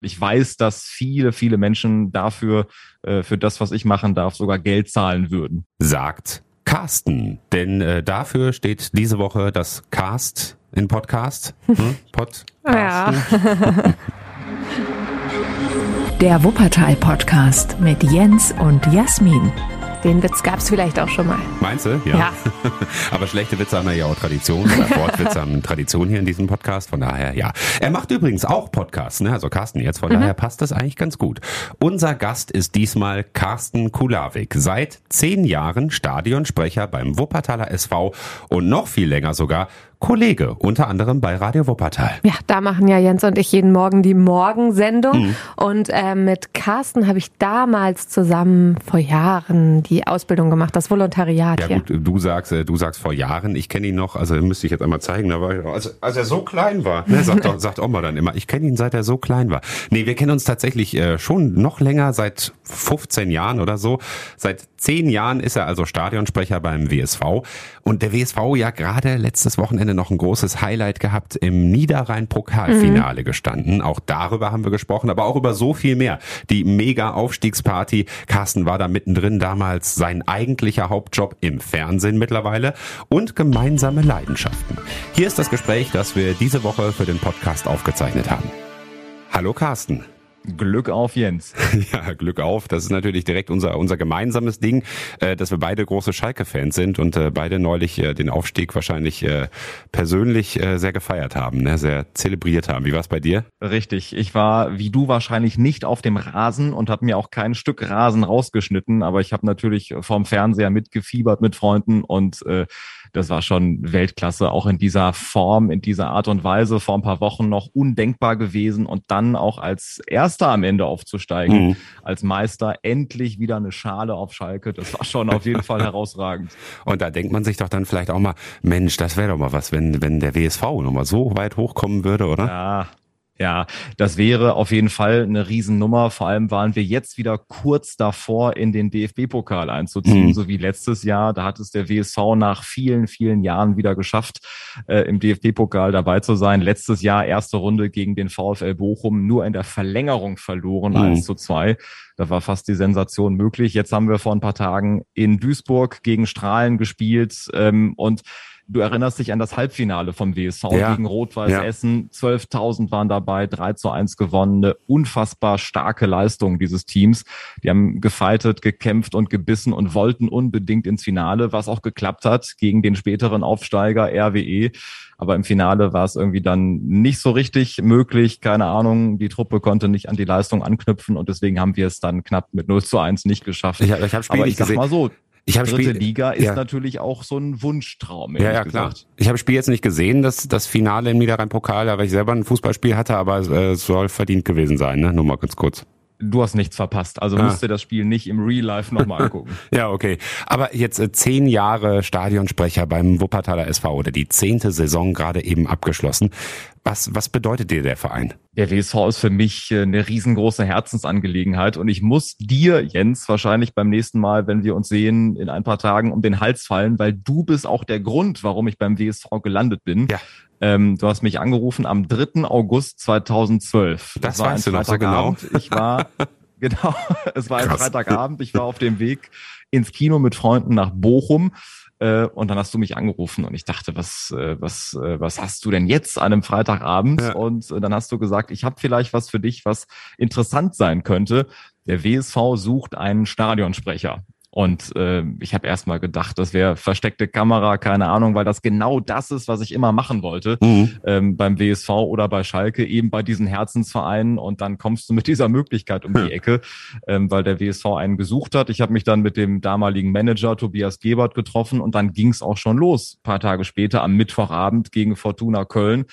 Ich weiß, dass viele, viele Menschen dafür, äh, für das, was ich machen darf, sogar Geld zahlen würden. Sagt Carsten. Denn äh, dafür steht diese Woche das Cast in Podcast. Hm? Pod ja. Der Wuppertal-Podcast mit Jens und Jasmin. Den Witz gab es vielleicht auch schon mal. Meinst du? Ja. ja. Aber schlechte Witze haben ja auch Tradition. Oder Wortwitze haben Tradition hier in diesem Podcast. Von daher, ja. Er macht übrigens auch Podcasts, ne? Also Carsten jetzt. Von mhm. daher passt das eigentlich ganz gut. Unser Gast ist diesmal Carsten Kulawik. Seit zehn Jahren Stadionsprecher beim Wuppertaler SV und noch viel länger sogar Kollege, unter anderem bei Radio Wuppertal. Ja, da machen ja Jens und ich jeden Morgen die Morgensendung. Mhm. Und äh, mit Carsten habe ich damals zusammen vor Jahren die Ausbildung gemacht, das Volontariat. Ja hier. gut, du sagst, äh, du sagst vor Jahren, ich kenne ihn noch, also müsste ich jetzt einmal zeigen, da war ich, als, als er so klein war, ne, sagt, doch, sagt Oma dann immer, ich kenne ihn seit er so klein war. Nee, wir kennen uns tatsächlich äh, schon noch länger, seit 15 Jahren oder so. Seit zehn Jahren ist er also Stadionsprecher beim WSV. Und der WSV ja gerade letztes Wochenende noch ein großes Highlight gehabt, im Niederrhein-Pokalfinale mhm. gestanden. Auch darüber haben wir gesprochen, aber auch über so viel mehr. Die Mega-Aufstiegsparty. Carsten war da mittendrin damals sein eigentlicher Hauptjob im Fernsehen mittlerweile und gemeinsame Leidenschaften. Hier ist das Gespräch, das wir diese Woche für den Podcast aufgezeichnet haben. Hallo Carsten. Glück auf, Jens. Ja, Glück auf. Das ist natürlich direkt unser, unser gemeinsames Ding, äh, dass wir beide große Schalke-Fans sind und äh, beide neulich äh, den Aufstieg wahrscheinlich äh, persönlich äh, sehr gefeiert haben, ne? sehr zelebriert haben. Wie war es bei dir? Richtig. Ich war, wie du wahrscheinlich, nicht auf dem Rasen und habe mir auch kein Stück Rasen rausgeschnitten, aber ich habe natürlich vorm Fernseher mitgefiebert mit Freunden und äh, das war schon Weltklasse, auch in dieser Form, in dieser Art und Weise vor ein paar Wochen noch undenkbar gewesen und dann auch als Erster am Ende aufzusteigen, mhm. als Meister endlich wieder eine Schale auf Schalke. Das war schon auf jeden Fall herausragend. Und da denkt man sich doch dann vielleicht auch mal, Mensch, das wäre doch mal was, wenn, wenn der WSV nochmal so weit hochkommen würde, oder? Ja, ja, das wäre auf jeden Fall eine Riesennummer. Vor allem waren wir jetzt wieder kurz davor, in den DFB-Pokal einzuziehen, mhm. so wie letztes Jahr. Da hat es der WSV nach vielen, vielen Jahren wieder geschafft, äh, im DFB-Pokal dabei zu sein. Letztes Jahr erste Runde gegen den VfL Bochum, nur in der Verlängerung verloren, mhm. 1 zu 2. Da war fast die Sensation möglich. Jetzt haben wir vor ein paar Tagen in Duisburg gegen Strahlen gespielt ähm, und Du erinnerst dich an das Halbfinale vom WSV ja. gegen Rot-Weiß ja. Essen. 12.000 waren dabei, 3 zu 1 gewonnen. Eine unfassbar starke Leistung dieses Teams. Die haben gefeitet, gekämpft und gebissen und wollten unbedingt ins Finale, was auch geklappt hat gegen den späteren Aufsteiger RWE. Aber im Finale war es irgendwie dann nicht so richtig möglich. Keine Ahnung, die Truppe konnte nicht an die Leistung anknüpfen und deswegen haben wir es dann knapp mit 0 zu 1 nicht geschafft. Ich, ich habe Aber ich sag mal so, ich habe Dritte Liga ist ja. natürlich auch so ein Wunschtraum. Ja, ja, klar. Ich habe Spiel jetzt nicht gesehen, das, das Finale im Niederrhein-Pokal, weil ich selber ein Fußballspiel hatte, aber äh, es soll verdient gewesen sein, ne? Nur mal ganz kurz. Du hast nichts verpasst, also ah. musst du das Spiel nicht im Real Life nochmal angucken. ja, okay. Aber jetzt äh, zehn Jahre Stadionsprecher beim Wuppertaler SV oder die zehnte Saison gerade eben abgeschlossen. Was, was bedeutet dir der Verein? Der WSV ist für mich äh, eine riesengroße Herzensangelegenheit und ich muss dir, Jens, wahrscheinlich beim nächsten Mal, wenn wir uns sehen, in ein paar Tagen um den Hals fallen, weil du bist auch der Grund, warum ich beim WSV gelandet bin. Ja. Ähm, du hast mich angerufen am 3. August 2012. Das, das war weißt ein du noch so genau. Ich war, genau, es war ein Krass. Freitagabend. Ich war auf dem Weg ins Kino mit Freunden nach Bochum. Äh, und dann hast du mich angerufen und ich dachte, was, äh, was, äh, was hast du denn jetzt an einem Freitagabend? Ja. Und dann hast du gesagt, ich habe vielleicht was für dich, was interessant sein könnte. Der WSV sucht einen Stadionsprecher. Und äh, ich habe erstmal gedacht, das wäre versteckte Kamera, keine Ahnung, weil das genau das ist, was ich immer machen wollte mhm. ähm, beim WSV oder bei Schalke, eben bei diesen Herzensvereinen. Und dann kommst du mit dieser Möglichkeit um die Ecke, ähm, weil der WSV einen gesucht hat. Ich habe mich dann mit dem damaligen Manager Tobias Gebert getroffen und dann ging es auch schon los, ein paar Tage später am Mittwochabend gegen Fortuna Köln.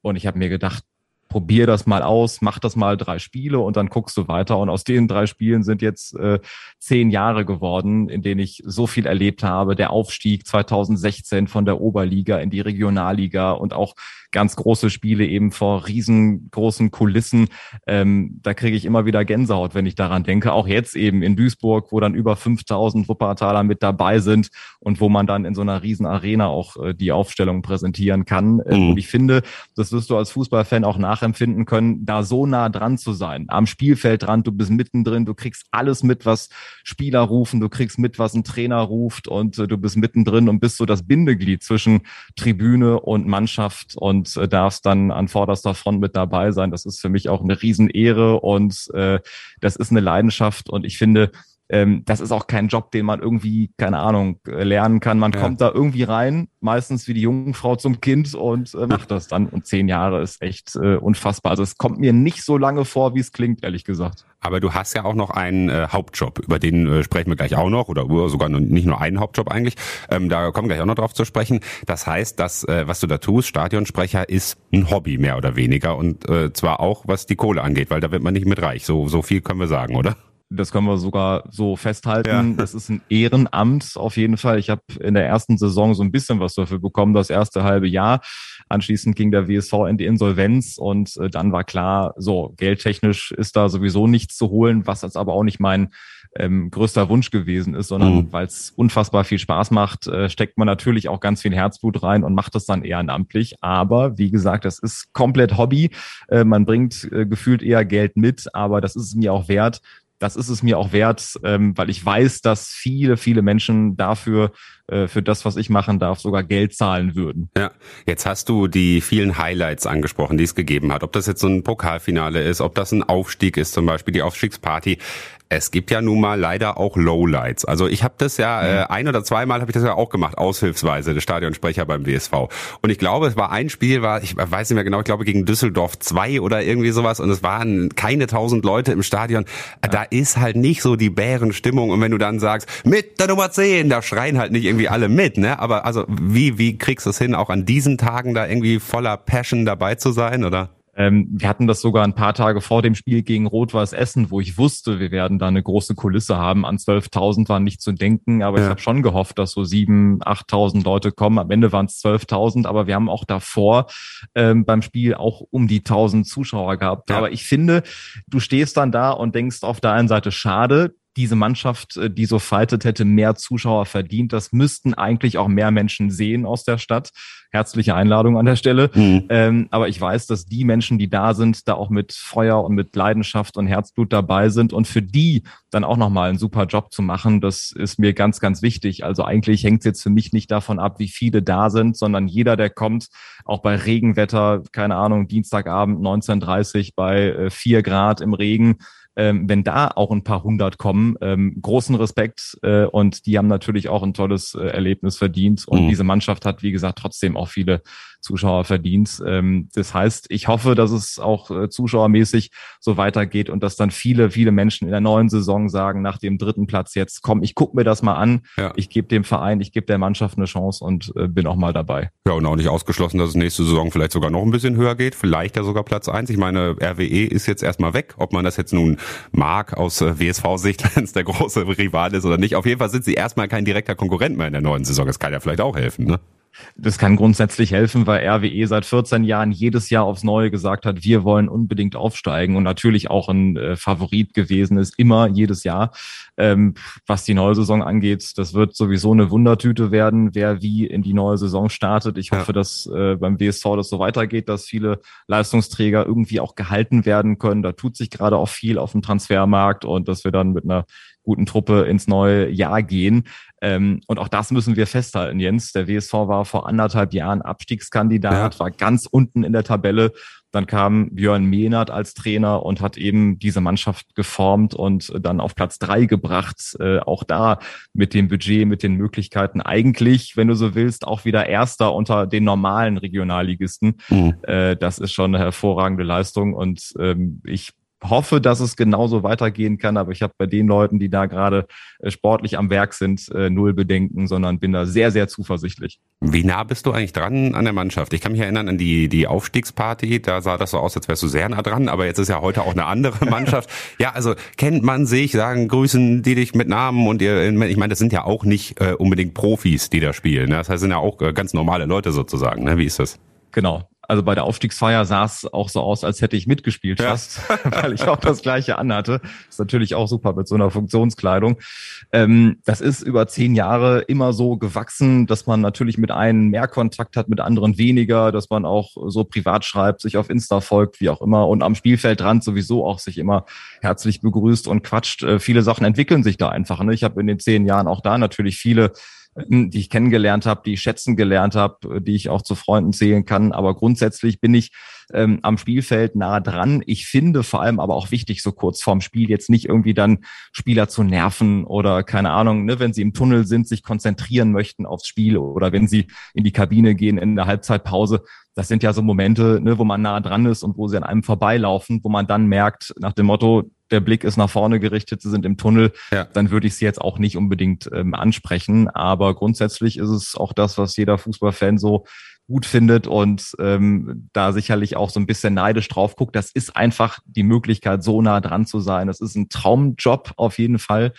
Und ich habe mir gedacht, probier das mal aus, mach das mal drei Spiele und dann guckst du weiter. Und aus den drei Spielen sind jetzt äh, zehn Jahre geworden, in denen ich so viel erlebt habe. Der Aufstieg 2016 von der Oberliga in die Regionalliga und auch ganz große Spiele eben vor riesengroßen Kulissen. Ähm, da kriege ich immer wieder Gänsehaut, wenn ich daran denke. Auch jetzt eben in Duisburg, wo dann über 5000 Wuppertaler mit dabei sind und wo man dann in so einer riesen Arena auch äh, die Aufstellung präsentieren kann. Äh, mhm. Und ich finde, das wirst du als Fußballfan auch nach nachempfinden können, da so nah dran zu sein, am Spielfeld dran, du bist mittendrin, du kriegst alles mit, was Spieler rufen, du kriegst mit, was ein Trainer ruft und äh, du bist mittendrin und bist so das Bindeglied zwischen Tribüne und Mannschaft und äh, darfst dann an vorderster Front mit dabei sein. Das ist für mich auch eine Riesenehre und äh, das ist eine Leidenschaft und ich finde, ähm, das ist auch kein Job, den man irgendwie, keine Ahnung, äh, lernen kann. Man ja. kommt da irgendwie rein, meistens wie die Jungfrau zum Kind und äh, macht das dann. Und zehn Jahre ist echt äh, unfassbar. Also es kommt mir nicht so lange vor, wie es klingt, ehrlich gesagt. Aber du hast ja auch noch einen äh, Hauptjob, über den äh, sprechen wir gleich auch noch, oder sogar nicht nur einen Hauptjob eigentlich. Ähm, da kommen wir gleich auch noch drauf zu sprechen. Das heißt, das, äh, was du da tust, Stadionsprecher, ist ein Hobby mehr oder weniger und äh, zwar auch, was die Kohle angeht, weil da wird man nicht mit reich. So, so viel können wir sagen, oder? Das können wir sogar so festhalten. Ja. Das ist ein Ehrenamt auf jeden Fall. Ich habe in der ersten Saison so ein bisschen was dafür bekommen, das erste halbe Jahr. Anschließend ging der WSV in die Insolvenz und äh, dann war klar, so geldtechnisch ist da sowieso nichts zu holen, was jetzt aber auch nicht mein ähm, größter Wunsch gewesen ist, sondern mhm. weil es unfassbar viel Spaß macht, äh, steckt man natürlich auch ganz viel Herzblut rein und macht das dann ehrenamtlich. Aber wie gesagt, das ist komplett Hobby. Äh, man bringt äh, gefühlt eher Geld mit, aber das ist es mir auch wert, das ist es mir auch wert, ähm, weil ich weiß, dass viele, viele Menschen dafür, äh, für das, was ich machen darf, sogar Geld zahlen würden. Ja, jetzt hast du die vielen Highlights angesprochen, die es gegeben hat. Ob das jetzt so ein Pokalfinale ist, ob das ein Aufstieg ist, zum Beispiel die Aufstiegsparty es gibt ja nun mal leider auch Lowlights. Also ich habe das ja äh, ein oder zweimal habe ich das ja auch gemacht, aushilfsweise, der Stadionsprecher beim WSV. Und ich glaube, es war ein Spiel, war ich weiß nicht mehr genau, ich glaube gegen Düsseldorf 2 oder irgendwie sowas und es waren keine tausend Leute im Stadion. Da ist halt nicht so die Bärenstimmung und wenn du dann sagst, mit der Nummer 10, da schreien halt nicht irgendwie alle mit, ne? Aber also wie wie kriegst du es hin, auch an diesen Tagen da irgendwie voller Passion dabei zu sein, oder? Ähm, wir hatten das sogar ein paar Tage vor dem Spiel gegen Rot-Weiß Essen, wo ich wusste, wir werden da eine große Kulisse haben. An 12.000 war nicht zu denken, aber ja. ich habe schon gehofft, dass so 7.000, 8.000 Leute kommen. Am Ende waren es 12.000, aber wir haben auch davor ähm, beim Spiel auch um die 1.000 Zuschauer gehabt. Ja. Aber ich finde, du stehst dann da und denkst auf der einen Seite, schade, diese Mannschaft, äh, die so fightet, hätte mehr Zuschauer verdient. Das müssten eigentlich auch mehr Menschen sehen aus der Stadt. Herzliche Einladung an der Stelle. Mhm. Ähm, aber ich weiß, dass die Menschen, die da sind, da auch mit Feuer und mit Leidenschaft und Herzblut dabei sind. Und für die dann auch nochmal einen super Job zu machen, das ist mir ganz, ganz wichtig. Also eigentlich hängt es jetzt für mich nicht davon ab, wie viele da sind, sondern jeder, der kommt, auch bei Regenwetter, keine Ahnung, Dienstagabend 19.30 bei äh, vier Grad im Regen, ähm, wenn da auch ein paar hundert kommen, ähm, großen Respekt äh, und die haben natürlich auch ein tolles äh, Erlebnis verdient und mhm. diese Mannschaft hat, wie gesagt, trotzdem auch viele Zuschauer verdient. Ähm, das heißt, ich hoffe, dass es auch äh, zuschauermäßig so weitergeht und dass dann viele, viele Menschen in der neuen Saison sagen, nach dem dritten Platz jetzt, komm, ich guck mir das mal an, ja. ich gebe dem Verein, ich gebe der Mannschaft eine Chance und äh, bin auch mal dabei. Ja, und auch nicht ausgeschlossen, dass es nächste Saison vielleicht sogar noch ein bisschen höher geht, vielleicht ja sogar Platz eins. Ich meine, RWE ist jetzt erstmal weg, ob man das jetzt nun mag aus äh, WSV-Sicht, wenn es der große Rival ist oder nicht. Auf jeden Fall sind sie erstmal kein direkter Konkurrent mehr in der neuen Saison. Das kann ja vielleicht auch helfen, ne? Das kann grundsätzlich helfen, weil RWE seit 14 Jahren jedes Jahr aufs Neue gesagt hat, wir wollen unbedingt aufsteigen und natürlich auch ein äh, Favorit gewesen ist, immer jedes Jahr. Ähm, was die neue Saison angeht, das wird sowieso eine Wundertüte werden, wer wie in die neue Saison startet. Ich hoffe, ja. dass äh, beim WSV das so weitergeht, dass viele Leistungsträger irgendwie auch gehalten werden können. Da tut sich gerade auch viel auf dem Transfermarkt und dass wir dann mit einer guten Truppe ins neue Jahr gehen. Ähm, und auch das müssen wir festhalten, Jens. Der WSV war vor anderthalb Jahren Abstiegskandidat, ja. war ganz unten in der Tabelle. Dann kam Björn Mehnert als Trainer und hat eben diese Mannschaft geformt und dann auf Platz drei gebracht. Äh, auch da mit dem Budget, mit den Möglichkeiten eigentlich, wenn du so willst, auch wieder Erster unter den normalen Regionalligisten. Mhm. Äh, das ist schon eine hervorragende Leistung und ähm, ich hoffe, dass es genauso weitergehen kann, aber ich habe bei den Leuten, die da gerade äh, sportlich am Werk sind, äh, null Bedenken, sondern bin da sehr, sehr zuversichtlich. Wie nah bist du eigentlich dran an der Mannschaft? Ich kann mich erinnern an die, die Aufstiegsparty, da sah das so aus, als wärst du sehr nah dran, aber jetzt ist ja heute auch eine andere Mannschaft. ja, also kennt man sich, sagen, grüßen die dich mit Namen und ihr, ich meine, das sind ja auch nicht äh, unbedingt Profis, die da spielen. Ne? Das heißt, sind ja auch äh, ganz normale Leute sozusagen. Ne? Wie ist das? Genau. Also bei der Aufstiegsfeier sah es auch so aus, als hätte ich mitgespielt ja. fast, weil ich auch das gleiche anhatte. Ist natürlich auch super mit so einer Funktionskleidung. Ähm, das ist über zehn Jahre immer so gewachsen, dass man natürlich mit einem mehr Kontakt hat, mit anderen weniger, dass man auch so privat schreibt, sich auf Insta folgt, wie auch immer und am Spielfeldrand sowieso auch sich immer herzlich begrüßt und quatscht. Äh, viele Sachen entwickeln sich da einfach. Ne? Ich habe in den zehn Jahren auch da natürlich viele die ich kennengelernt habe, die ich schätzen gelernt habe, die ich auch zu Freunden zählen kann. Aber grundsätzlich bin ich ähm, am Spielfeld nah dran. Ich finde vor allem aber auch wichtig, so kurz vorm Spiel jetzt nicht irgendwie dann Spieler zu nerven oder keine Ahnung, ne, wenn sie im Tunnel sind, sich konzentrieren möchten aufs Spiel oder wenn sie in die Kabine gehen in der Halbzeitpause. Das sind ja so Momente, ne, wo man nah dran ist und wo sie an einem vorbeilaufen, wo man dann merkt, nach dem Motto, der Blick ist nach vorne gerichtet, sie sind im Tunnel, ja. dann würde ich sie jetzt auch nicht unbedingt ähm, ansprechen. Aber grundsätzlich ist es auch das, was jeder Fußballfan so gut findet und ähm, da sicherlich auch so ein bisschen neidisch drauf guckt. Das ist einfach die Möglichkeit, so nah dran zu sein. Das ist ein Traumjob auf jeden Fall,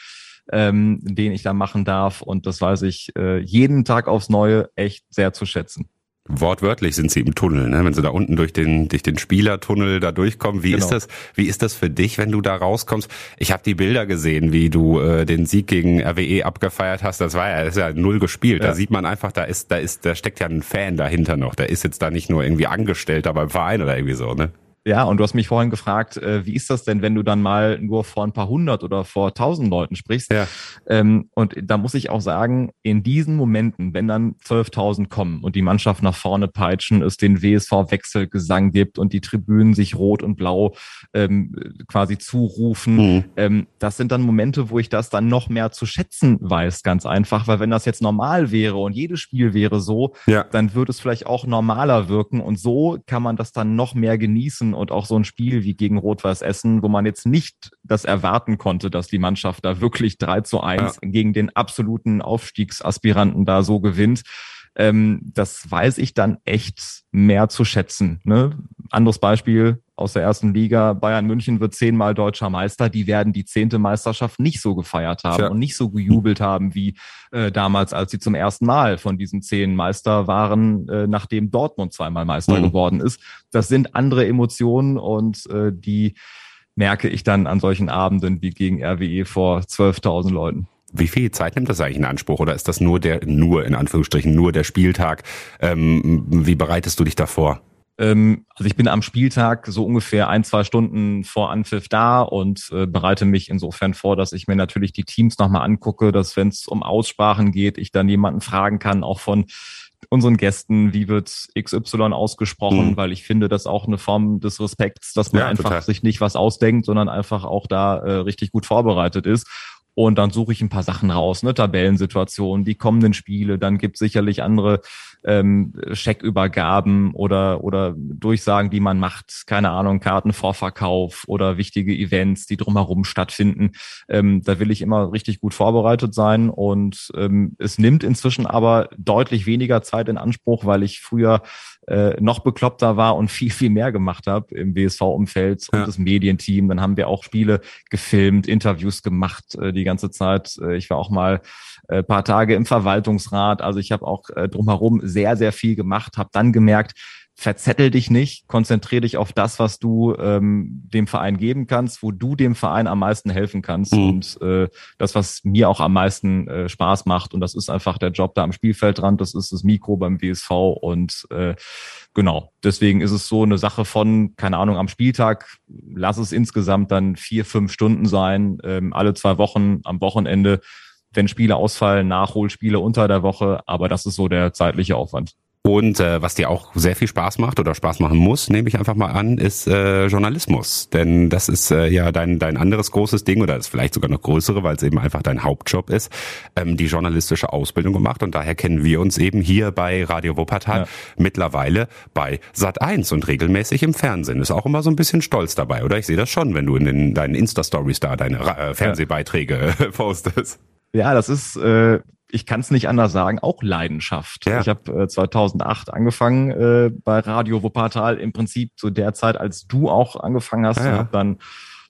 ähm, den ich da machen darf. Und das weiß ich äh, jeden Tag aufs Neue echt sehr zu schätzen. Wortwörtlich sind sie im Tunnel, ne? wenn sie da unten durch den durch den Spielertunnel da durchkommen. Wie genau. ist das? Wie ist das für dich, wenn du da rauskommst? Ich habe die Bilder gesehen, wie du äh, den Sieg gegen RWE abgefeiert hast. Das war ja, das ist ja null gespielt. Ja. Da sieht man einfach, da ist da ist da steckt ja ein Fan dahinter noch. Der ist jetzt da nicht nur irgendwie Angestellter beim Verein oder irgendwie so, ne? Ja, und du hast mich vorhin gefragt, äh, wie ist das denn, wenn du dann mal nur vor ein paar hundert oder vor tausend Leuten sprichst? Ja. Ähm, und da muss ich auch sagen, in diesen Momenten, wenn dann 12.000 kommen und die Mannschaft nach vorne peitschen, es den WSV-Wechselgesang gibt und die Tribünen sich rot und blau ähm, quasi zurufen, mhm. ähm, das sind dann Momente, wo ich das dann noch mehr zu schätzen weiß, ganz einfach, weil wenn das jetzt normal wäre und jedes Spiel wäre so, ja. dann würde es vielleicht auch normaler wirken und so kann man das dann noch mehr genießen und auch so ein Spiel wie gegen Rot-Weiß Essen, wo man jetzt nicht das erwarten konnte, dass die Mannschaft da wirklich 3 zu 1 ja. gegen den absoluten Aufstiegsaspiranten da so gewinnt. Ähm, das weiß ich dann echt mehr zu schätzen. Ne? Anderes Beispiel aus der ersten Liga. Bayern München wird zehnmal deutscher Meister. Die werden die zehnte Meisterschaft nicht so gefeiert haben ja. und nicht so gejubelt haben wie äh, damals, als sie zum ersten Mal von diesen zehn Meister waren, äh, nachdem Dortmund zweimal Meister mhm. geworden ist. Das sind andere Emotionen und äh, die merke ich dann an solchen Abenden wie gegen RWE vor 12.000 Leuten. Wie viel Zeit nimmt das eigentlich in Anspruch oder ist das nur der, nur in Anführungsstrichen, nur der Spieltag? Ähm, wie bereitest du dich davor? Ähm, also ich bin am Spieltag so ungefähr ein, zwei Stunden vor Anpfiff da und äh, bereite mich insofern vor, dass ich mir natürlich die Teams nochmal angucke, dass wenn es um Aussprachen geht, ich dann jemanden fragen kann, auch von unseren Gästen, wie wird XY ausgesprochen, mhm. weil ich finde, das auch eine Form des Respekts, dass man ja, einfach total. sich nicht was ausdenkt, sondern einfach auch da äh, richtig gut vorbereitet ist. Und dann suche ich ein paar Sachen raus, ne, Tabellensituationen, die kommenden Spiele, dann gibt sicherlich andere ähm, Scheckübergaben oder, oder Durchsagen, die man macht, keine Ahnung, Kartenvorverkauf oder wichtige Events, die drumherum stattfinden. Ähm, da will ich immer richtig gut vorbereitet sein und ähm, es nimmt inzwischen aber deutlich weniger Zeit in Anspruch, weil ich früher äh, noch bekloppter war und viel, viel mehr gemacht habe im WSV-Umfeld und ja. das Medienteam. Dann haben wir auch Spiele gefilmt, Interviews gemacht äh, die ganze Zeit. Äh, ich war auch mal äh, paar Tage im Verwaltungsrat. Also ich habe auch äh, drumherum sehr, sehr viel gemacht, habe dann gemerkt, verzettel dich nicht, konzentriere dich auf das, was du ähm, dem Verein geben kannst, wo du dem Verein am meisten helfen kannst mhm. und äh, das, was mir auch am meisten äh, Spaß macht und das ist einfach der Job da am Spielfeldrand, das ist das Mikro beim WSV und äh, genau, deswegen ist es so eine Sache von, keine Ahnung, am Spieltag, lass es insgesamt dann vier, fünf Stunden sein, ähm, alle zwei Wochen am Wochenende wenn Spiele ausfallen, Nachholspiele unter der Woche, aber das ist so der zeitliche Aufwand. Und äh, was dir auch sehr viel Spaß macht oder Spaß machen muss, nehme ich einfach mal an, ist äh, Journalismus. Denn das ist äh, ja dein, dein anderes großes Ding oder ist vielleicht sogar noch größere, weil es eben einfach dein Hauptjob ist, ähm, die journalistische Ausbildung gemacht. Und daher kennen wir uns eben hier bei Radio Wuppertal ja. mittlerweile bei Sat 1 und regelmäßig im Fernsehen. Ist auch immer so ein bisschen stolz dabei, oder? Ich sehe das schon, wenn du in den, deinen Insta-Stories da deine äh, Fernsehbeiträge ja. postest. Ja, das ist, äh, ich kann es nicht anders sagen, auch Leidenschaft. Ja. Ich habe äh, 2008 angefangen äh, bei Radio Wuppertal, im Prinzip zu der Zeit, als du auch angefangen hast. Ja, ja. Hab dann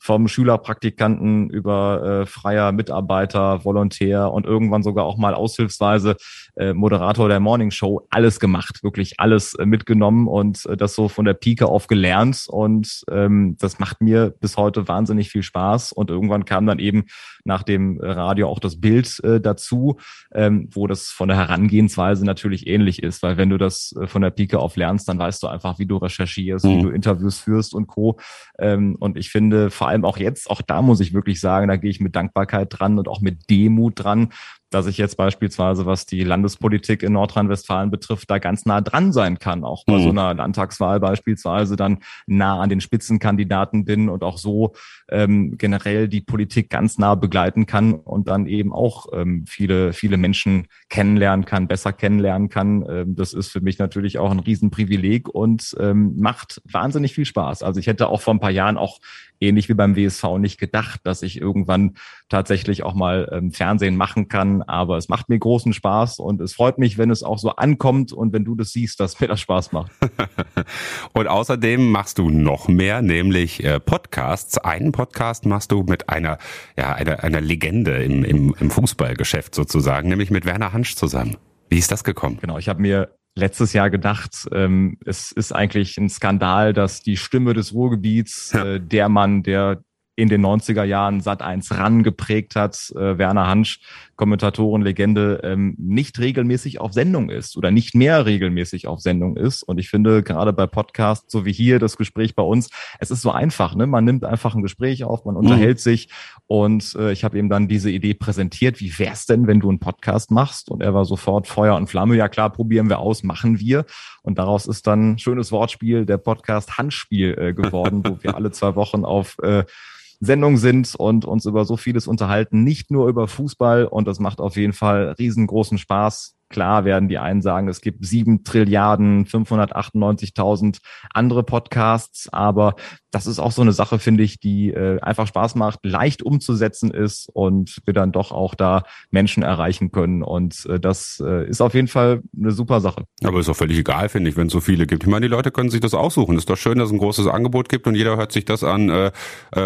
vom Schülerpraktikanten über äh, freier Mitarbeiter, Volontär und irgendwann sogar auch mal aushilfsweise äh, Moderator der Morning Show alles gemacht, wirklich alles äh, mitgenommen und äh, das so von der Pike auf gelernt und ähm, das macht mir bis heute wahnsinnig viel Spaß und irgendwann kam dann eben nach dem Radio auch das Bild äh, dazu, ähm, wo das von der Herangehensweise natürlich ähnlich ist, weil wenn du das äh, von der Pike auf lernst, dann weißt du einfach, wie du recherchierst, mhm. wie du Interviews führst und Co. Ähm, und ich finde vor allem auch jetzt, auch da muss ich wirklich sagen, da gehe ich mit Dankbarkeit dran und auch mit Demut dran, dass ich jetzt beispielsweise, was die Landespolitik in Nordrhein-Westfalen betrifft, da ganz nah dran sein kann, auch bei mhm. so einer Landtagswahl beispielsweise dann nah an den Spitzenkandidaten bin und auch so ähm, generell die Politik ganz nah begleiten kann und dann eben auch ähm, viele, viele Menschen kennenlernen kann, besser kennenlernen kann. Ähm, das ist für mich natürlich auch ein Riesenprivileg und ähm, macht wahnsinnig viel Spaß. Also ich hätte auch vor ein paar Jahren auch ähnlich wie beim WSV nicht gedacht, dass ich irgendwann tatsächlich auch mal ähm, Fernsehen machen kann. Aber es macht mir großen Spaß und es freut mich, wenn es auch so ankommt und wenn du das siehst, dass mir das Spaß macht. und außerdem machst du noch mehr, nämlich äh, Podcasts. Einen Podcast machst du mit einer, ja, einer, einer Legende im, im, im Fußballgeschäft sozusagen, nämlich mit Werner Hansch zusammen. Wie ist das gekommen? Genau, ich habe mir letztes Jahr gedacht, ähm, es ist eigentlich ein Skandal, dass die Stimme des Ruhrgebiets, ja. äh, der Mann, der in den 90er Jahren Sat 1 ran geprägt hat, äh, Werner Hansch, Kommentatorenlegende, ähm, nicht regelmäßig auf Sendung ist oder nicht mehr regelmäßig auf Sendung ist. Und ich finde gerade bei Podcasts, so wie hier das Gespräch bei uns, es ist so einfach, ne? Man nimmt einfach ein Gespräch auf, man unterhält mhm. sich und äh, ich habe ihm dann diese Idee präsentiert, wie wär's denn, wenn du einen Podcast machst? Und er war sofort Feuer und Flamme. Ja klar, probieren wir aus, machen wir. Und daraus ist dann schönes Wortspiel, der Podcast Handspiel äh, geworden, wo wir alle zwei Wochen auf äh, Sendung sind und uns über so vieles unterhalten, nicht nur über Fußball. Und das macht auf jeden Fall riesengroßen Spaß. Klar werden die einen sagen, es gibt sieben Trilliarden, 598.000 andere Podcasts, aber das ist auch so eine Sache, finde ich, die äh, einfach Spaß macht, leicht umzusetzen ist und wir dann doch auch da Menschen erreichen können. Und äh, das äh, ist auf jeden Fall eine super Sache. Aber ist auch völlig egal, finde ich, wenn es so viele gibt. Ich meine, die Leute können sich das aussuchen. Ist doch schön, dass es ein großes Angebot gibt und jeder hört sich das an, äh, äh,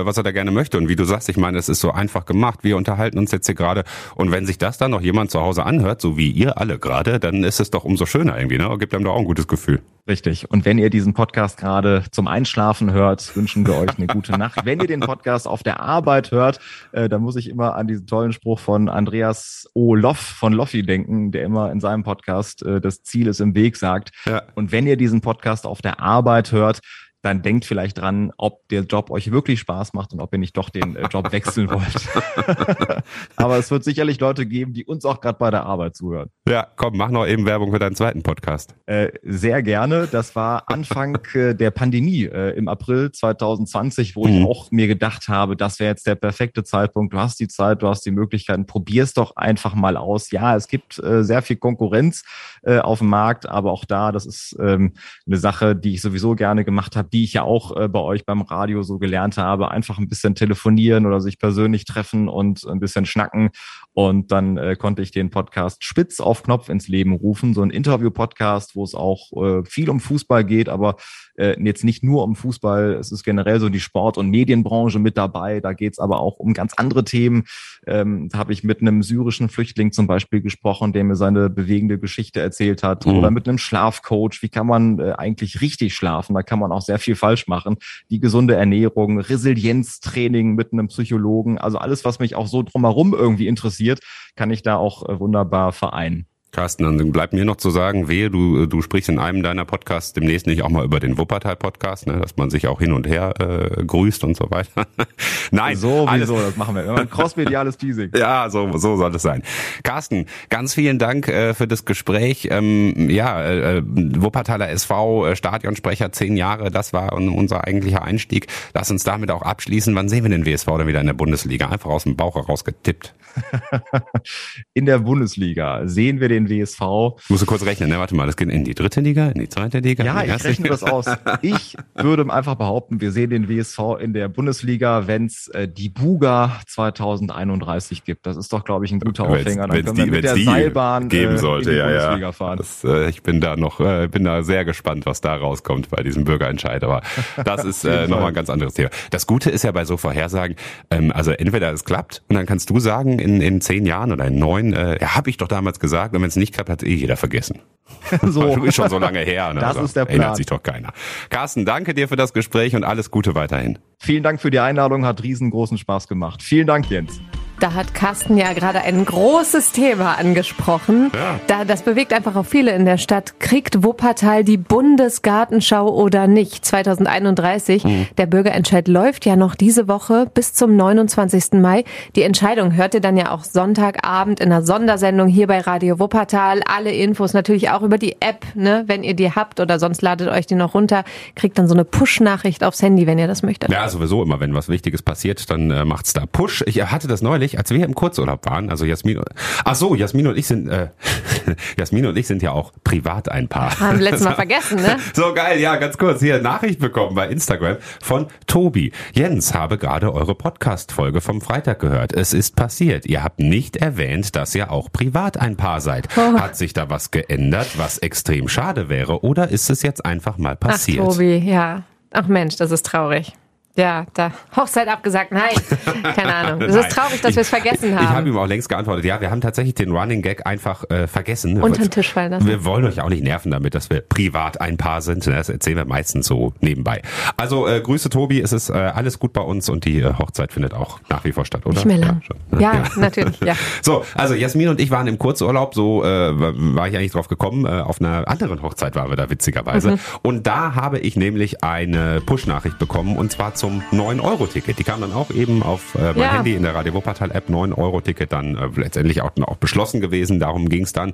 was er da gerne möchte. Und wie du sagst, ich meine, es ist so einfach gemacht. Wir unterhalten uns jetzt hier gerade. Und wenn sich das dann noch jemand zu Hause anhört, so wie ihr alle gerade, dann ist es doch umso schöner irgendwie, ne? Gibt einem doch auch ein gutes Gefühl. Richtig. Und wenn ihr diesen Podcast gerade zum Einschlafen hört, wünschen wir euch eine gute Nacht. Wenn ihr den Podcast auf der Arbeit hört, äh, dann muss ich immer an diesen tollen Spruch von Andreas O. Loff von Loffi denken, der immer in seinem Podcast äh, das Ziel ist im Weg sagt. Ja. Und wenn ihr diesen Podcast auf der Arbeit hört, dann denkt vielleicht dran, ob der Job euch wirklich Spaß macht und ob ihr nicht doch den äh, Job wechseln wollt. Aber es wird sicherlich Leute geben, die uns auch gerade bei der Arbeit zuhören. Ja, komm, mach noch eben Werbung für deinen zweiten Podcast. Äh, sehr gerne. Das war Anfang äh, der Pandemie äh, im April 2020, wo mhm. ich auch mir gedacht habe, das wäre jetzt der perfekte Zeitpunkt. Du hast die Zeit, du hast die Möglichkeiten, probier's doch einfach mal aus. Ja, es gibt äh, sehr viel Konkurrenz auf dem Markt, aber auch da, das ist ähm, eine Sache, die ich sowieso gerne gemacht habe die ich ja auch äh, bei euch beim Radio so gelernt habe, einfach ein bisschen telefonieren oder sich persönlich treffen und ein bisschen schnacken. Und dann äh, konnte ich den Podcast Spitz auf Knopf ins Leben rufen, so ein Interview-Podcast, wo es auch äh, viel um Fußball geht, aber äh, jetzt nicht nur um Fußball, es ist generell so die Sport- und Medienbranche mit dabei. Da geht es aber auch um ganz andere Themen. Ähm, da habe ich mit einem syrischen Flüchtling zum Beispiel gesprochen, der mir seine bewegende Geschichte erzählt hat. Mhm. Oder mit einem Schlafcoach. Wie kann man äh, eigentlich richtig schlafen? Da kann man auch sehr viel falsch machen. Die gesunde Ernährung, Resilienztraining mit einem Psychologen. Also alles, was mich auch so drumherum irgendwie interessiert, kann ich da auch äh, wunderbar vereinen. Carsten, dann bleibt mir noch zu sagen, wehe, du, du sprichst in einem deiner Podcasts demnächst nicht auch mal über den Wuppertal-Podcast, ne, dass man sich auch hin und her äh, grüßt und so weiter. Nein. So, alles, wieso, das machen wir. Immer crossmediales Teasing. ja, so, so soll es sein. Carsten, ganz vielen Dank äh, für das Gespräch. Ähm, ja, äh, Wuppertaler SV, äh, Stadionsprecher, zehn Jahre, das war unser eigentlicher Einstieg. Lass uns damit auch abschließen. Wann sehen wir den WSV dann wieder in der Bundesliga? Einfach aus dem Bauch heraus getippt. in der Bundesliga sehen wir den den WSV. Musst du kurz rechnen, ne? Warte mal, das geht in die dritte Liga, in die zweite Liga? Ja, ich rechne das aus. Ich würde einfach behaupten, wir sehen den WSV in der Bundesliga, wenn es äh, die Buga 2031 gibt. Das ist doch, glaube ich, ein guter Aufhänger. Dann können wir mit der Seilbahn geben äh, sollte, in die ja, Bundesliga ja. fahren. Das, äh, ich bin da noch, äh, bin da sehr gespannt, was da rauskommt bei diesem Bürgerentscheid. Aber das ist äh, nochmal ein ganz anderes Thema. Das Gute ist ja bei so Vorhersagen, ähm, also entweder es klappt und dann kannst du sagen, in, in zehn Jahren oder in neun, äh, ja, habe ich doch damals gesagt, und wenn es nicht klappt, hat eh jeder vergessen. so. Du bist schon so lange her. Ne? Das also, ist der Plan. Erinnert sich doch keiner. Carsten, danke dir für das Gespräch und alles Gute weiterhin. Vielen Dank für die Einladung, hat riesengroßen Spaß gemacht. Vielen Dank, Jens. Da hat Carsten ja gerade ein großes Thema angesprochen. Ja. Da, das bewegt einfach auch viele in der Stadt. Kriegt Wuppertal die Bundesgartenschau oder nicht? 2031. Mhm. Der Bürgerentscheid läuft ja noch diese Woche bis zum 29. Mai. Die Entscheidung hört ihr dann ja auch Sonntagabend in einer Sondersendung hier bei Radio Wuppertal. Alle Infos natürlich auch über die App, ne? wenn ihr die habt oder sonst ladet euch die noch runter. Kriegt dann so eine Push-Nachricht aufs Handy, wenn ihr das möchtet. Ja, sowieso immer, wenn was Wichtiges passiert, dann äh, macht's da Push. Ich hatte das neulich neulich, als wir im Kurzurlaub waren, also Jasmin, ach so, Jasmin und ich sind, äh, Jasmin und ich sind ja auch privat ein Paar. Haben wir letztes Mal vergessen, ne? So geil, ja, ganz kurz hier Nachricht bekommen bei Instagram von Tobi. Jens habe gerade eure Podcast-Folge vom Freitag gehört. Es ist passiert. Ihr habt nicht erwähnt, dass ihr auch privat ein Paar seid. Oh. Hat sich da was geändert, was extrem schade wäre, oder ist es jetzt einfach mal passiert? Ach, Tobi, ja. Ach Mensch, das ist traurig. Ja, da Hochzeit abgesagt. Nein, keine Ahnung. Es ist traurig, dass wir es vergessen haben. Ich habe ihm auch längst geantwortet. Ja, wir haben tatsächlich den Running Gag einfach äh, vergessen. Unter den Tisch fallen lassen. Wir wollen euch auch nicht nerven damit, dass wir privat ein Paar sind. Das erzählen wir meistens so nebenbei. Also äh, Grüße Tobi, es ist äh, alles gut bei uns und die äh, Hochzeit findet auch nach wie vor statt, oder? Nicht mehr lang. Ja, ja, ja. natürlich. Ja. So, also Jasmin und ich waren im Kurzurlaub. So äh, war ich eigentlich drauf gekommen. Äh, auf einer anderen Hochzeit waren wir da witzigerweise. Mhm. Und da habe ich nämlich eine Push-Nachricht bekommen und zwar zum 9 Euro Euro-Ticket. Die kam dann auch eben auf äh, mein ja. Handy in der Radio Wuppertal-App. 9-Euro-Ticket dann äh, letztendlich auch, auch beschlossen gewesen. Darum ging es dann.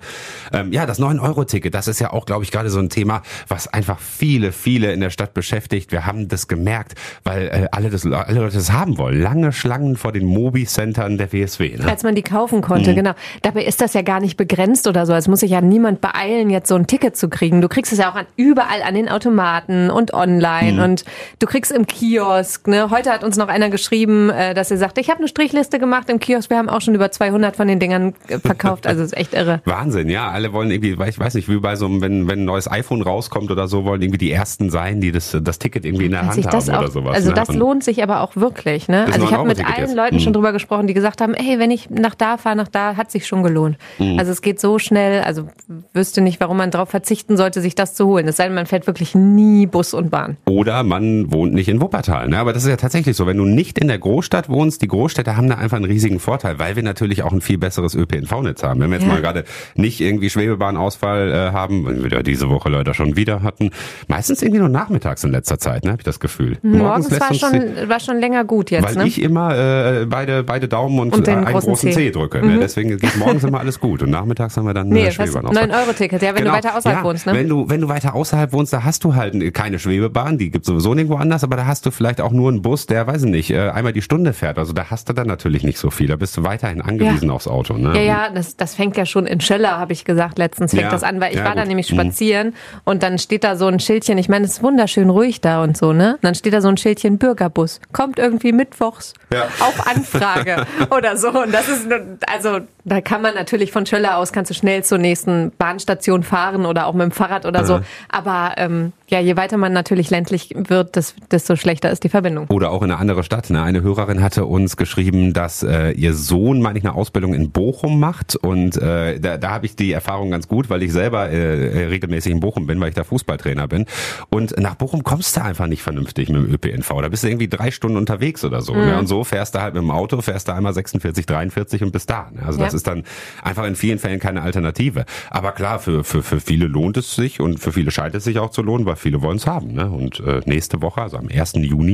Ähm, ja, das 9-Euro-Ticket, das ist ja auch, glaube ich, gerade so ein Thema, was einfach viele, viele in der Stadt beschäftigt. Wir haben das gemerkt, weil äh, alle, das, alle Leute das haben wollen. Lange Schlangen vor den Mobi-Centern der WSW. Ne? Als man die kaufen konnte, mhm. genau. Dabei ist das ja gar nicht begrenzt oder so. Es muss sich ja niemand beeilen, jetzt so ein Ticket zu kriegen. Du kriegst es ja auch an, überall an den Automaten und online mhm. und du kriegst im Kiosk. Ne? Heute hat uns noch einer geschrieben, äh, dass er sagt, ich habe eine Strichliste gemacht im Kiosk, wir haben auch schon über 200 von den Dingern äh, verkauft, also ist echt irre. Wahnsinn, ja, alle wollen irgendwie, ich weiß nicht, wie bei so einem, wenn, wenn ein neues iPhone rauskommt oder so, wollen irgendwie die ersten sein, die das, das Ticket irgendwie in der Hand haben auch, oder sowas. Also ne? das lohnt sich aber auch wirklich, ne? Also ich habe mit allen jetzt. Leuten mhm. schon drüber gesprochen, die gesagt haben, hey, wenn ich nach da fahre, nach da, hat sich schon gelohnt. Mhm. Also es geht so schnell, also wüsste nicht, warum man darauf verzichten sollte, sich das zu holen. Es sei denn, man fährt wirklich nie Bus und Bahn. Oder man wohnt nicht in Wuppertal, ne? Aber das ist ja tatsächlich so, wenn du nicht in der Großstadt wohnst, die Großstädte haben da einfach einen riesigen Vorteil, weil wir natürlich auch ein viel besseres ÖPNV-Netz haben. Wenn wir jetzt ja. mal gerade nicht irgendwie Schwebebahnausfall äh, haben, wenn wir ja diese Woche leider schon wieder hatten, meistens irgendwie nur nachmittags in letzter Zeit, ne, habe ich das Gefühl. Morgens, Morgens war, schon, war schon länger gut jetzt. Weil ne? ich immer äh, beide, beide Daumen und, und einen großen, großen C, drücke. Ne? Mhm. Ne? Deswegen geht morgens immer alles gut und nachmittags haben wir dann nee, Schwebebahnausfall. 9-Euro-Ticket, ja, wenn genau. du weiter außerhalb ja, wohnst. Ne? Wenn, du, wenn du weiter außerhalb wohnst, da hast du halt keine Schwebebahn, die gibt sowieso nirgendwo anders, aber da hast du vielleicht auch nur einen Bus, der, weiß ich nicht, äh, einmal die Stunde fährt. Also da hast du dann natürlich nicht so viel. Da bist du weiterhin angewiesen ja. aufs Auto. Ne? Ja, ja, das, das fängt ja schon in Schöller, habe ich gesagt letztens, fängt ja. das an, weil ich ja, war gut. da nämlich mhm. spazieren mhm. und dann steht da so ein Schildchen, ich meine, es ist wunderschön ruhig da und so, ne? Und dann steht da so ein Schildchen Bürgerbus. Kommt irgendwie mittwochs auf Anfrage oder so. Und das ist, also da kann man natürlich von Schöller aus, kannst du schnell zur nächsten Bahnstation fahren oder auch mit dem Fahrrad oder so. Aber ähm, ja, je weiter man natürlich ländlich wird, desto schlechter ist die Verbindung. Oder auch in eine andere Stadt. Ne? Eine Hörerin hatte uns geschrieben, dass äh, ihr Sohn, meine ich, eine Ausbildung in Bochum macht. Und äh, da, da habe ich die Erfahrung ganz gut, weil ich selber äh, regelmäßig in Bochum bin, weil ich da Fußballtrainer bin. Und nach Bochum kommst du einfach nicht vernünftig mit dem ÖPNV. Da bist du irgendwie drei Stunden unterwegs oder so. Ne? Mhm. Ne? Und so fährst du halt mit dem Auto, fährst du einmal 46, 43 und bist da. Ne? Also ja. das ist dann einfach in vielen Fällen keine Alternative. Aber klar, für, für, für viele lohnt es sich und für viele scheint es sich auch zu lohnen, weil viele wollen es haben. Ne? Und äh, nächste Woche, also am 1. Juni,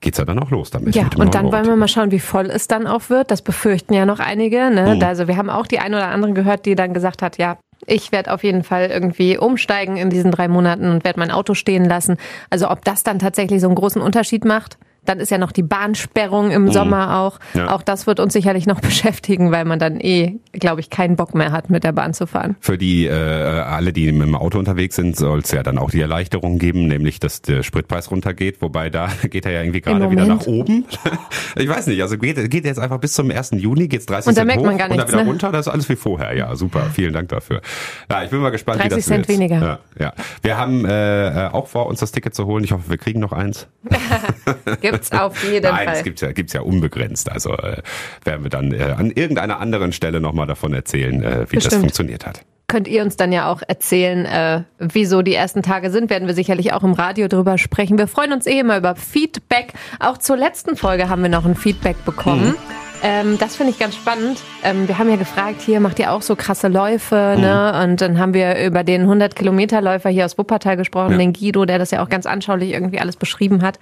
geht's ja dann auch los damit. Ja, und dann wollen wir mal schauen, wie voll es dann auch wird. Das befürchten ja noch einige. Ne? Mhm. Also wir haben auch die ein oder andere gehört, die dann gesagt hat, ja, ich werde auf jeden Fall irgendwie umsteigen in diesen drei Monaten und werde mein Auto stehen lassen. Also ob das dann tatsächlich so einen großen Unterschied macht, Dann ist ja noch die Bahnsperrung im mhm. Sommer auch. Ja. Auch das wird uns sicherlich noch beschäftigen, weil man dann eh, glaube ich, keinen Bock mehr hat, mit der Bahn zu fahren. Für die äh, alle, die mit dem Auto unterwegs sind, soll es ja dann auch die Erleichterung geben, nämlich dass der Spritpreis runtergeht. Wobei da geht er ja irgendwie gerade wieder nach oben. ich weiß nicht, also geht, geht jetzt einfach bis zum 1. Juni, geht's 30 Cent hoch und dann wieder ne? runter. Das ist alles wie vorher. Ja, super. Vielen Dank dafür. Ja, ich bin mal gespannt, wie das Cent wird. weniger. Ja, ja. Wir haben äh, auch vor, uns das Ticket zu holen. Ich hoffe, wir kriegen noch eins. Gibt's auf jeden Nein, Fall. Nein, es gibt's ja, gibt's ja unbegrenzt. Also äh, werden wir dann äh, an irgendeiner anderen Stelle nochmal davon erzählen, äh, wie Bestimmt. das funktioniert hat könnt ihr uns dann ja auch erzählen, äh, wieso die ersten Tage sind. Werden wir sicherlich auch im Radio drüber sprechen. Wir freuen uns eh immer über Feedback. Auch zur letzten Folge haben wir noch ein Feedback bekommen. Mhm. Ähm, das finde ich ganz spannend. Ähm, wir haben ja gefragt, hier macht ihr auch so krasse Läufe, mhm. ne? Und dann haben wir über den 100 Kilometer Läufer hier aus Wuppertal gesprochen, ja. den Guido, der das ja auch ganz anschaulich irgendwie alles beschrieben hat.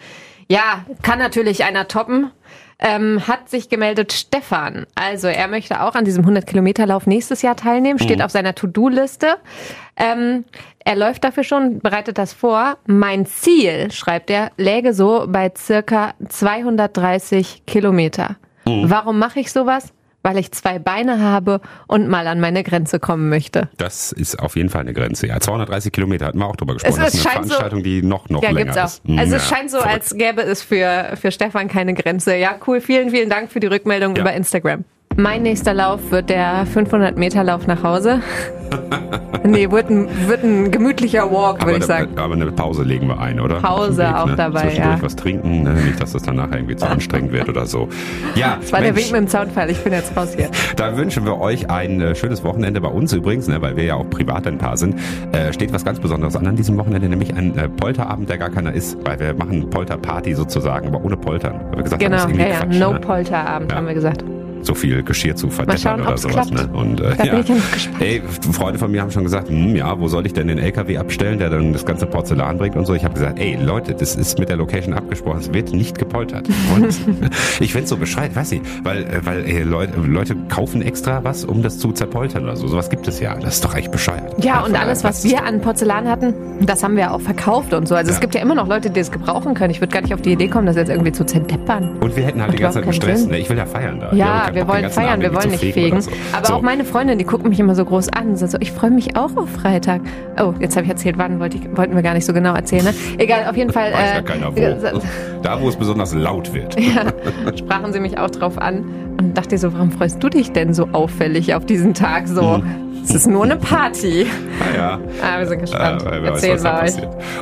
Ja, kann natürlich einer toppen. Ähm, hat sich gemeldet Stefan. Also er möchte auch an diesem 100 Kilometer Lauf nächstes Jahr teilnehmen, steht mhm. auf seiner To-Do-Liste. Ähm, er läuft dafür schon, bereitet das vor. Mein Ziel, schreibt er, läge so bei circa 230 Kilometer. Mhm. Warum mache ich sowas? Weil ich zwei Beine habe und mal an meine Grenze kommen möchte. Das ist auf jeden Fall eine Grenze. Ja, 230 Kilometer hatten wir auch drüber gesprochen. Es, das ist eine Veranstaltung, so, die noch, noch ja, länger gibt's auch. ist. Mhm, also ja, es scheint so, verrückt. als gäbe es für, für Stefan keine Grenze. Ja, cool. Vielen, vielen Dank für die Rückmeldung ja. über Instagram. Mein nächster Lauf wird der 500 Meter Lauf nach Hause. nee, wird ein, wird ein gemütlicher Walk, würde ich sagen. Aber eine Pause legen wir ein, oder? Pause Weg, auch ne? dabei, ja. was trinken, ne? nicht, dass das dann nachher irgendwie zu anstrengend wird oder so. Ja, das war Mensch, der Wink mit dem Zaunpfeil, ich bin jetzt raus hier. Da wünschen wir euch ein äh, schönes Wochenende bei uns übrigens, ne, weil wir ja auch privat ein Paar sind. Äh, steht was ganz Besonderes an an diesem Wochenende, nämlich ein äh, Polterabend, der gar keiner ist, weil wir machen Polterparty sozusagen, aber ohne Poltern. Wir gesagt genau, haben, ja, ja, Quatsch, no ne? Polterabend ja. haben wir gesagt so viel Geschirr zu verdettern oder sowas. Ne? Und, äh, da ja. bin ich ja noch gespannt. Ey, Freunde von mir haben schon gesagt, hm, ja, wo soll ich denn den LKW abstellen, der dann das ganze Porzellan bringt und so. Ich habe gesagt, ey, Leute, das ist mit der Location abgesprochen, es wird nicht gepoltert. Und ich find's so bescheuert, weiß ich, weil, äh, weil ey, Leute, Leute kaufen extra was, um das zu zerpoltern oder so. Sowas gibt es ja. Das ist doch echt bescheuert. Ja, und alles, was wir an Porzellan hatten, das haben wir auch verkauft und so. Also ja. es gibt ja immer noch Leute, die es gebrauchen können. Ich würde gar nicht auf die Idee kommen, das jetzt irgendwie zu zerdeppern. Und wir hätten halt die ganze Zeit gestresst. Ne? Ich will ja feiern da. Ja, wir wollen feiern, wir wollen nicht fegen. So. Aber so. auch meine Freundin, die gucken mich immer so groß an. So, ich freue mich auch auf Freitag. Oh, jetzt habe ich erzählt, wann wollte ich, wollten wir gar nicht so genau erzählen. Ne? Egal, auf jeden Fall. Weiß äh, ja keiner wo. da, wo es besonders laut wird. ja, sprachen sie mich auch drauf an und dachte so, warum freust du dich denn so auffällig auf diesen Tag so? Hm. Es ist nur eine Party. Naja. Ah, wir sind gespannt. Äh, Erzählen wir euch.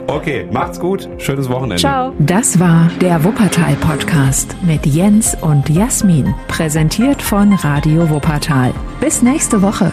Okay, macht's gut. Schönes Wochenende. Ciao. Das war der Wuppertal Podcast mit Jens und Jasmin. Präsentiert von Radio Wuppertal. Bis nächste Woche.